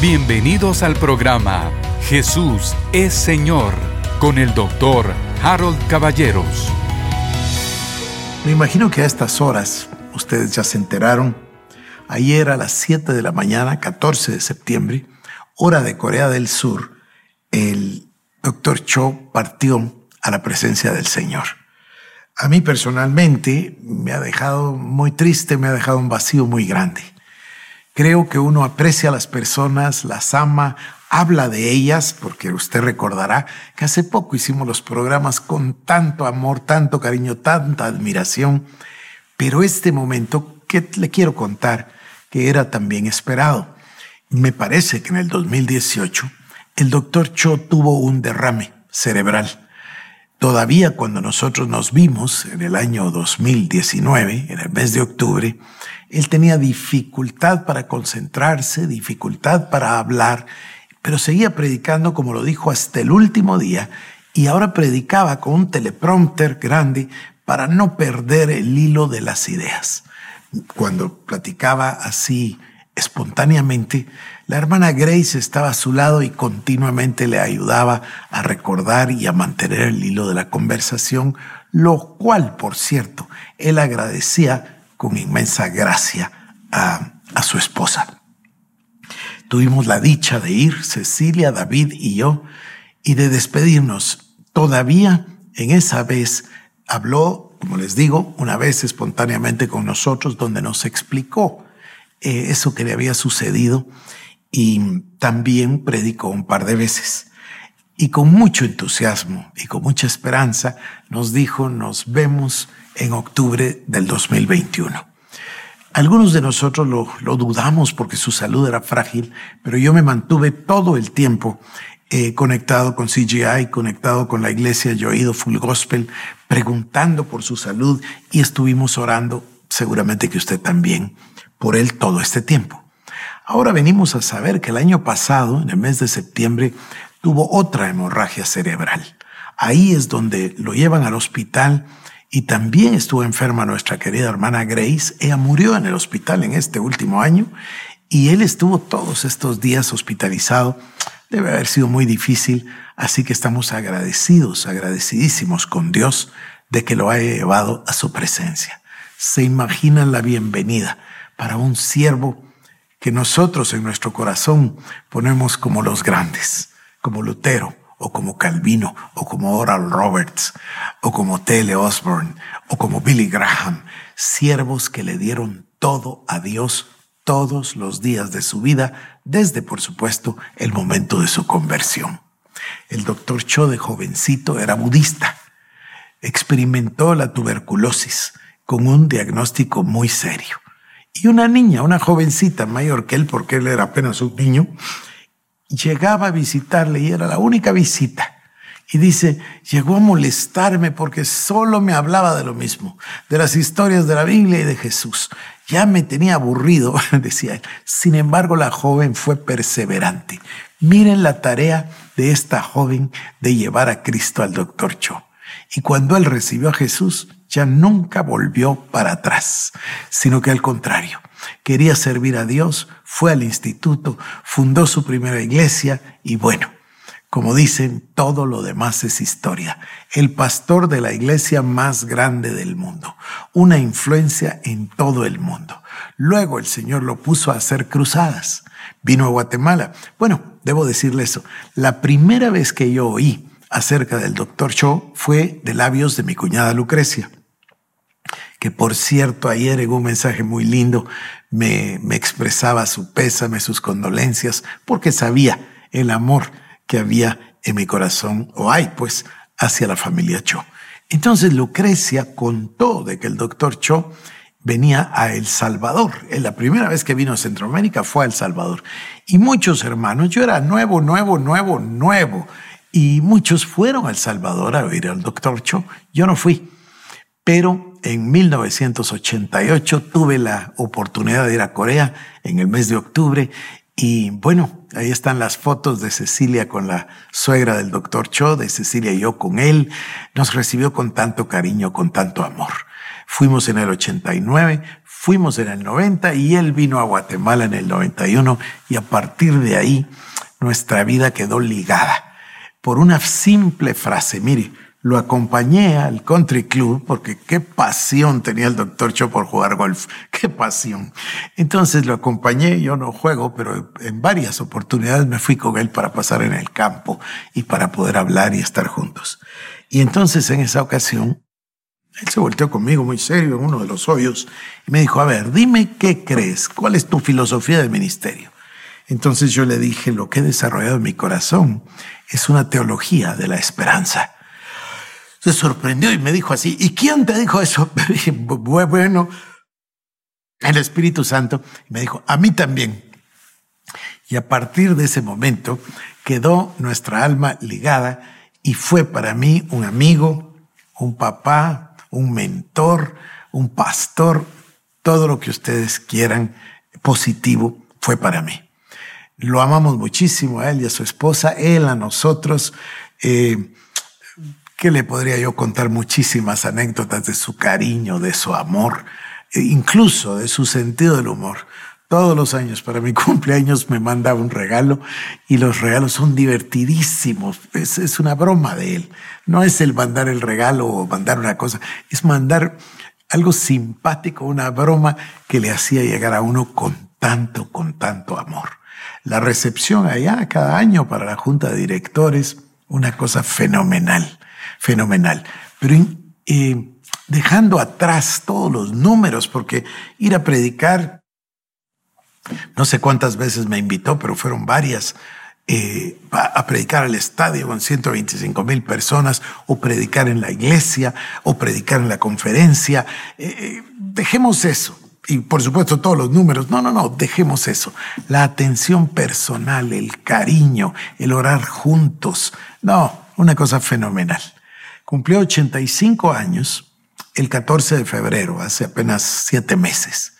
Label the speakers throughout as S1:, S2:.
S1: Bienvenidos al programa Jesús es Señor con el doctor Harold Caballeros.
S2: Me imagino que a estas horas ustedes ya se enteraron. Ayer a las 7 de la mañana, 14 de septiembre, hora de Corea del Sur, el doctor Cho partió a la presencia del Señor. A mí personalmente me ha dejado muy triste, me ha dejado un vacío muy grande. Creo que uno aprecia a las personas, las ama, habla de ellas, porque usted recordará que hace poco hicimos los programas con tanto amor, tanto cariño, tanta admiración, pero este momento que le quiero contar, que era también esperado. Me parece que en el 2018 el doctor Cho tuvo un derrame cerebral. Todavía cuando nosotros nos vimos en el año 2019, en el mes de octubre, él tenía dificultad para concentrarse, dificultad para hablar, pero seguía predicando como lo dijo hasta el último día y ahora predicaba con un teleprompter grande para no perder el hilo de las ideas. Cuando platicaba así espontáneamente, la hermana Grace estaba a su lado y continuamente le ayudaba a recordar y a mantener el hilo de la conversación, lo cual, por cierto, él agradecía con inmensa gracia a, su esposa. Tuvimos la dicha de ir, Cecilia, David y yo, y de despedirnos. Todavía en esa vez habló, como les digo, una vez espontáneamente con nosotros, donde nos explicó eh, eso que le había sucedido y también predicó un par de veces. Y con mucho entusiasmo y con mucha esperanza nos dijo, nos vemos en octubre del 2021. Algunos de nosotros lo, dudamos porque su salud era frágil, pero yo me mantuve todo el tiempo eh, conectado con CGI, conectado con la iglesia Yo oído Full Gospel, preguntando por su salud y estuvimos orando, seguramente que usted también, por él todo este tiempo. Ahora venimos a saber que el año pasado, en el mes de septiembre, tuvo otra hemorragia cerebral. Ahí es donde lo llevan al hospital y también estuvo enferma nuestra querida hermana Grace. Ella murió en el hospital en este último año y él estuvo todos estos días hospitalizado. Debe haber sido muy difícil, así que estamos agradecidos, agradecidísimos con Dios de que lo haya llevado a su presencia. Se imaginan la bienvenida para un siervo que nosotros en nuestro corazón ponemos como los grandes, como Lutero, o como Calvino, o como Oral Roberts, o como Tele Osborne, o como Billy Graham, siervos que le dieron todo a Dios todos los días de su vida, desde, por supuesto, el momento de su conversión. El doctor Cho de jovencito era budista. Experimentó la tuberculosis con un diagnóstico muy serio. Y una niña, una jovencita mayor que él, porque él era apenas un niño, llegaba a visitarle y era la única visita. Y dice, llegó a molestarme porque solo me hablaba de lo mismo, de las historias de la Biblia y de Jesús. Ya me tenía aburrido, decía él. Sin embargo, la joven fue perseverante. Miren la tarea de esta joven de llevar a Cristo al doctor Cho. Y cuando él recibió a Jesús, ya nunca volvió para atrás, sino que al contrario, quería servir a Dios, fue al instituto, fundó su primera iglesia y bueno, como dicen, todo lo demás es historia. El pastor de la iglesia más grande del mundo, una influencia en todo el mundo. Luego el Señor lo puso a hacer cruzadas. Vino a Guatemala. Bueno, debo decirle eso. La primera vez que yo oí acerca del doctor Cho fue de labios de mi cuñada Lucrecia que por cierto ayer en un mensaje muy lindo me, me expresaba su pésame, sus condolencias, porque sabía el amor que había en mi corazón, o hay pues, hacia la familia Cho. Entonces Lucrecia contó de que el doctor Cho venía a El Salvador. La primera vez que vino a Centroamérica fue a El Salvador. Y muchos hermanos, yo era nuevo, nuevo, nuevo, nuevo. Y muchos fueron a El Salvador a oír al doctor Cho. Yo no fui. Pero en 1988 tuve la oportunidad de ir a Corea en el mes de octubre y bueno, ahí están las fotos de Cecilia con la suegra del doctor Cho, de Cecilia y yo con él. Nos recibió con tanto cariño, con tanto amor. Fuimos en el 89, Fuimos en el 90 y él vino a Guatemala en el 91 y a partir de ahí nuestra vida quedó ligada por una simple frase. Mire, lo acompañé al country club porque qué pasión tenía el doctor Cho por jugar golf, qué pasión. Entonces lo acompañé, yo no juego, pero en varias oportunidades me fui con él para pasar en el campo y para poder hablar y estar juntos. Y entonces en esa ocasión él se volteó conmigo muy serio en uno de los hoyos y me dijo, a ver, dime qué crees, cuál es tu filosofía de ministerio. Entonces yo le dije, lo que he desarrollado en mi corazón es una teología de la esperanza. Se sorprendió y me dijo así, ¿y quién te dijo eso? bueno, el Espíritu Santo. me dijo, a mí también. Y a partir de ese momento quedó nuestra alma ligada y fue para mí un amigo, un papá, un mentor, un pastor, todo lo que ustedes quieran positivo fue para mí. Lo amamos muchísimo a él y a su esposa, él a nosotros. Eh, ¿Qué le podría yo contar? Muchísimas anécdotas de su cariño, de su amor, e incluso de su sentido del humor. Todos los años para mi cumpleaños me mandaba un regalo y los regalos son divertidísimos. Es, es, una broma de él. No es el mandar el regalo o mandar una cosa, es mandar algo simpático, una broma que le hacía llegar a uno con tanto, con tanto amor. La recepción allá cada año para la junta de directores, una cosa fenomenal, fenomenal. Pero eh, dejando atrás todos los números, porque ir a predicar no sé cuántas veces me invitó, pero fueron varias, eh, a predicar al estadio con 125 mil personas, o predicar en la iglesia, o predicar en la conferencia. Eh, eh, dejemos eso. Y por supuesto todos los números. No, no, no, dejemos eso. La atención personal, el cariño, el orar juntos. No, una cosa fenomenal. Cumplió 85 años el 14 de febrero, hace apenas siete meses.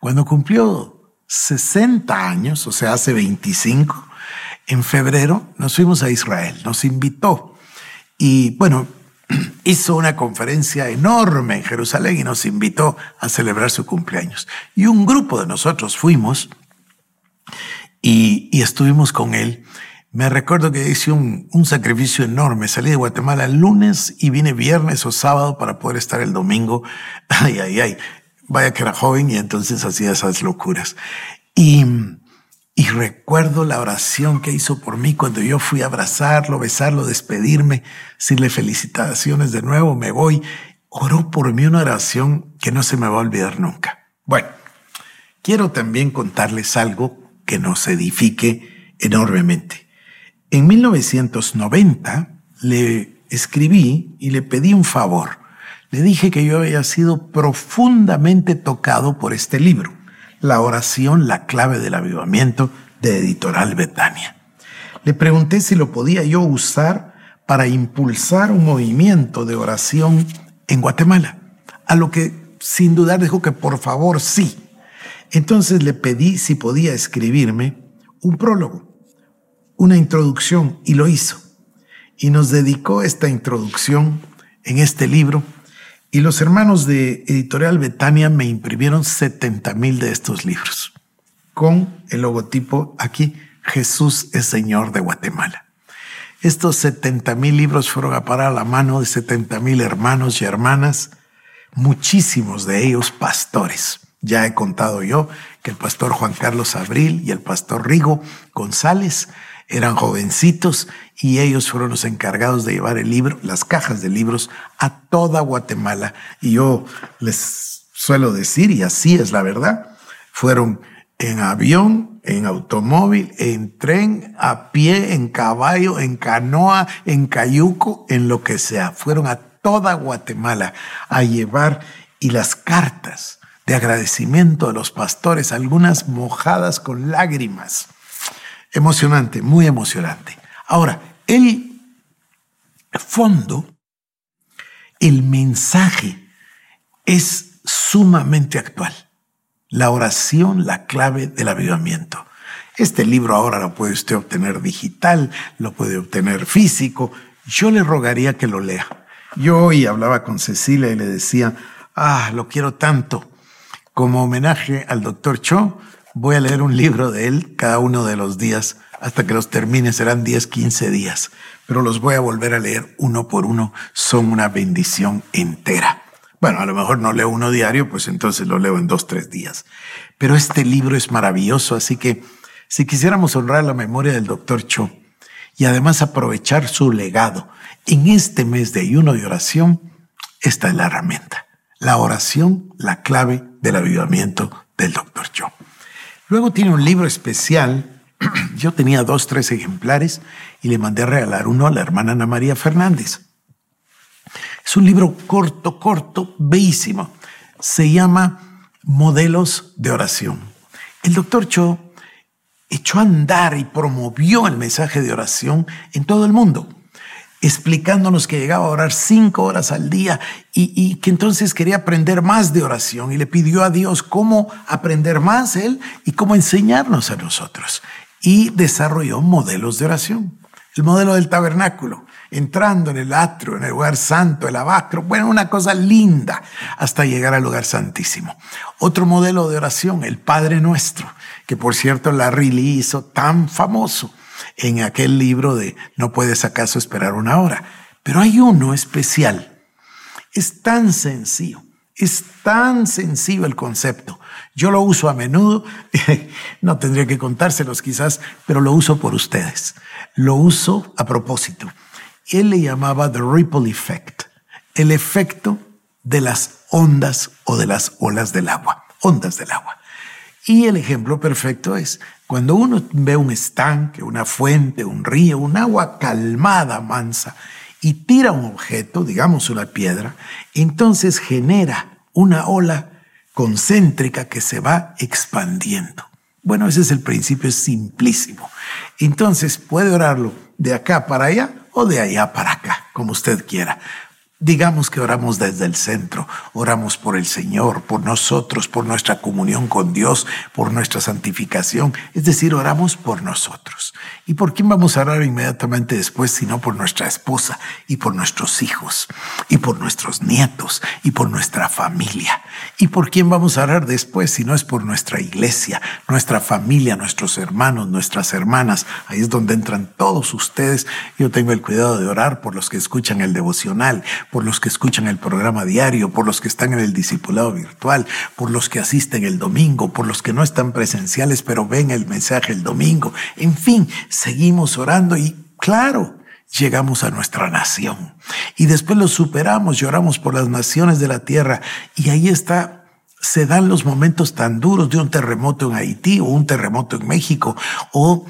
S2: Cuando cumplió 60 años, o sea, hace 25, en febrero nos fuimos a Israel, nos invitó y bueno, hizo una conferencia enorme en Jerusalén y nos invitó a celebrar su cumpleaños. Y un grupo de nosotros fuimos y, estuvimos con él. Me recuerdo que hice un, un, sacrificio enorme. Salí de Guatemala el lunes y vine viernes o sábado para poder estar el domingo. Ay, ay, ay. Vaya que era joven y entonces hacía esas locuras. Y, y recuerdo la oración que hizo por mí cuando yo fui a abrazarlo, besarlo, despedirme, decirle felicitaciones de nuevo, me voy. Oró por mí una oración que no se me va a olvidar nunca. Bueno, quiero también contarles algo que nos edifique enormemente. En 1990 le escribí y le pedí un favor le dije que yo había sido profundamente tocado por este libro, La oración, la clave del avivamiento de Editorial Betania. Le pregunté si lo podía yo usar para impulsar un movimiento de oración en Guatemala, a lo que sin dudar dijo que por favor sí. Entonces le pedí si podía escribirme un prólogo, una introducción, y lo hizo. Y nos dedicó esta introducción en este libro y los hermanos de Editorial Betania me imprimieron 70 mil de estos libros con el logotipo aquí, Jesús es Señor de Guatemala. Estos 70 mil libros fueron a parar a la mano de 70 mil hermanos y hermanas, muchísimos de ellos pastores. Ya he contado yo que el pastor Juan Carlos Abril y el pastor Rigo González eran jovencitos y ellos fueron los encargados de llevar el libro, las cajas de libros a toda Guatemala. Y yo les suelo decir, y así es la verdad, fueron en avión, en automóvil, en tren, a pie, en caballo, en canoa, en cayuco, en lo que sea. Fueron a toda Guatemala a llevar y las cartas de agradecimiento de los pastores, algunas mojadas con lágrimas Emocionante, muy emocionante. Ahora, el fondo, el mensaje es sumamente actual. La oración, la clave del avivamiento. Este libro ahora lo puede usted obtener digital, lo puede obtener físico. Yo le rogaría que lo lea. Yo hoy hablaba con Cecilia y le decía, ah, lo quiero tanto como homenaje al doctor Cho, voy a leer un libro de él cada uno de los días hasta que los termine. Serán 10, 15 días, pero los voy a volver a leer uno por uno. Son una bendición entera. Bueno, a lo mejor no leo uno diario, pues entonces lo leo en dos, tres días. Pero este libro es maravilloso, así que si quisiéramos honrar la memoria del doctor Cho y además aprovechar su legado en este mes de ayuno de oración, esta es la herramienta. La oración, la clave del avivamiento del doctor Cho. Luego tiene un libro especial. Yo tenía dos, tres ejemplares y le mandé a regalar uno a la hermana Ana María Fernández. Es un libro corto, corto, bellísimo. Se llama Modelos de Oración. El doctor Cho echó a andar y promovió el mensaje de oración en todo el mundo, explicándonos que llegaba a orar cinco horas al día y, y, que entonces quería aprender más de oración y le pidió a Dios cómo aprender más él y cómo enseñarnos a nosotros. Y desarrolló modelos de oración. El modelo del tabernáculo, entrando en el atrio, en el lugar santo, el abacro, bueno, una cosa linda hasta llegar al lugar santísimo. Otro modelo de oración, el Padre Nuestro, que por cierto Larry Lee hizo tan famoso en aquel libro de No puedes acaso esperar una hora. Pero hay uno especial. Es tan sencillo, es tan sencillo el concepto. Yo lo uso a menudo, no tendría que contárselos quizás, pero lo uso por ustedes. Lo uso a propósito él le llamaba the ripple effect, el efecto de las ondas o de las olas del agua, ondas del agua. Y el ejemplo perfecto es cuando uno ve un estanque, una fuente, un río, un agua calmada, mansa, y tira un objeto, digamos una piedra, entonces genera una ola concéntrica que se va expandiendo. Bueno, ese es el principio, es simplísimo. Entonces puede orarlo de acá para allá o de allá para acá, como usted quiera. Digamos que oramos desde el centro, oramos por el Señor, por nosotros, por nuestra comunión con Dios, por nuestra santificación, es decir, oramos por nosotros. ¿Y por quién vamos a orar inmediatamente después, sino por nuestra esposa y por nuestros hijos y por nuestros nietos y por nuestra familia? ¿Y por quién vamos a orar después, si no es por nuestra iglesia, nuestra familia, nuestros hermanos, nuestras hermanas? Ahí es donde entran todos ustedes. Yo tengo el cuidado de orar por los que escuchan el devocional por los que escuchan el programa diario, por los que están en el discipulado virtual, por los que asisten el domingo, por los que no están presenciales pero ven el mensaje el domingo. En fin, seguimos orando y claro, llegamos a nuestra nación. Y después lo superamos, lloramos por las naciones de la tierra y ahí está se dan los momentos tan duros de un terremoto en Haití o un terremoto en México o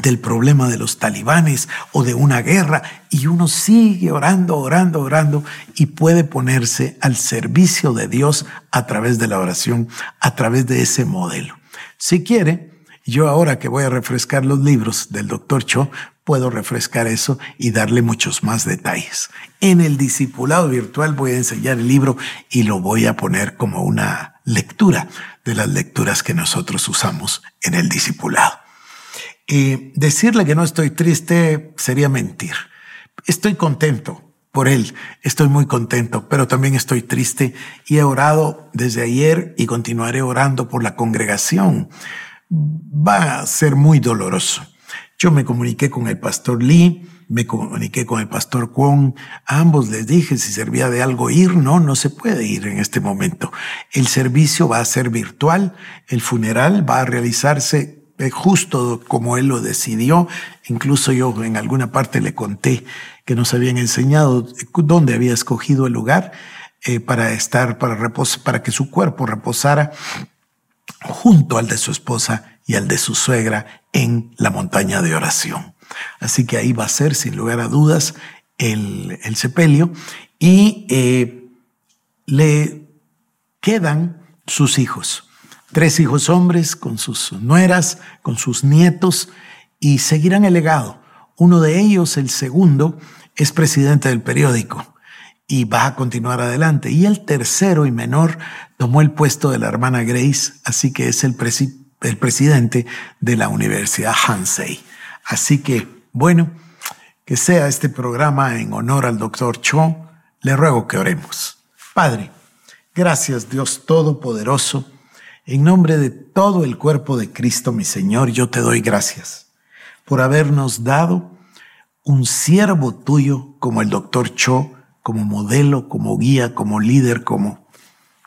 S2: del problema de los talibanes o de una guerra y uno sigue orando, orando, orando y puede ponerse al servicio de Dios a través de la oración, a través de ese modelo. Si quiere, yo ahora que voy a refrescar los libros del doctor Cho, puedo refrescar eso y darle muchos más detalles. En el discipulado virtual voy a enseñar el libro y lo voy a poner como una lectura de las lecturas que nosotros usamos en el discipulado. Y decirle que no estoy triste sería mentir. Estoy contento por él, estoy muy contento, pero también estoy triste y he orado desde ayer y continuaré orando por la congregación. Va a ser muy doloroso. Yo me comuniqué con el pastor Lee, me comuniqué con el pastor Kwon, a ambos les dije si servía de algo ir, no, no se puede ir en este momento. El servicio va a ser virtual, el funeral va a realizarse eh, justo como él lo decidió. Incluso yo en alguna parte le conté que nos habían enseñado dónde había escogido el lugar eh, para estar, para, para que su cuerpo reposara junto al de su esposa y al de su suegra en la montaña de oración. Así que ahí va a ser, sin lugar a dudas, el, el sepelio y eh, le quedan sus hijos tres hijos hombres con sus nueras, con sus nietos, y seguirán el legado. Uno de ellos, el segundo, es presidente del periódico y va a continuar adelante. Y el tercero y menor tomó el puesto de la hermana Grace, así que es el, el presidente de la Universidad Hansei. Así que, bueno, que sea este programa en honor al doctor Cho, le ruego que oremos. Padre, Gracias Dios Todopoderoso. En nombre de todo el cuerpo de Cristo, mi Señor, yo te doy gracias por habernos dado un siervo tuyo como el doctor Cho, como modelo, como guía, como líder, como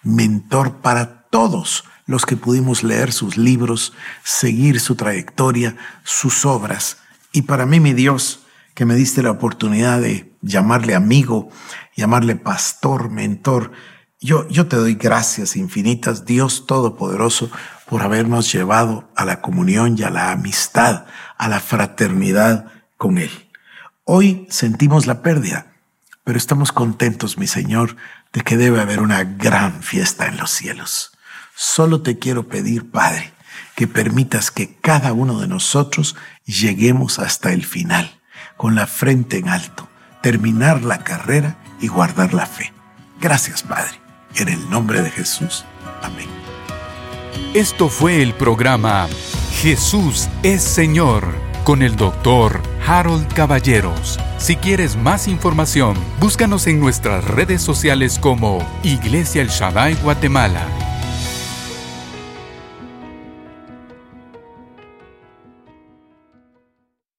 S2: mentor para todos los que pudimos leer sus libros, seguir su trayectoria, sus obras. Y para mí, mi Dios, que me diste la oportunidad de llamarle amigo, llamarle pastor, mentor, yo, yo te doy gracias infinitas, Dios Todopoderoso, por habernos llevado a la comunión y a la amistad, a la fraternidad con Él. Hoy sentimos la pérdida, pero estamos contentos, mi Señor, de que debe haber una gran fiesta en los cielos. Solo te quiero pedir, Padre, que permitas que cada uno de nosotros lleguemos hasta el final, con la frente en alto, terminar la carrera y guardar la fe. Gracias, Padre. En el nombre de Jesús. Amén.
S1: Esto fue el programa Jesús es Señor con el doctor Harold Caballeros. Si quieres más información, búscanos en nuestras redes sociales como Iglesia El Shaddai Guatemala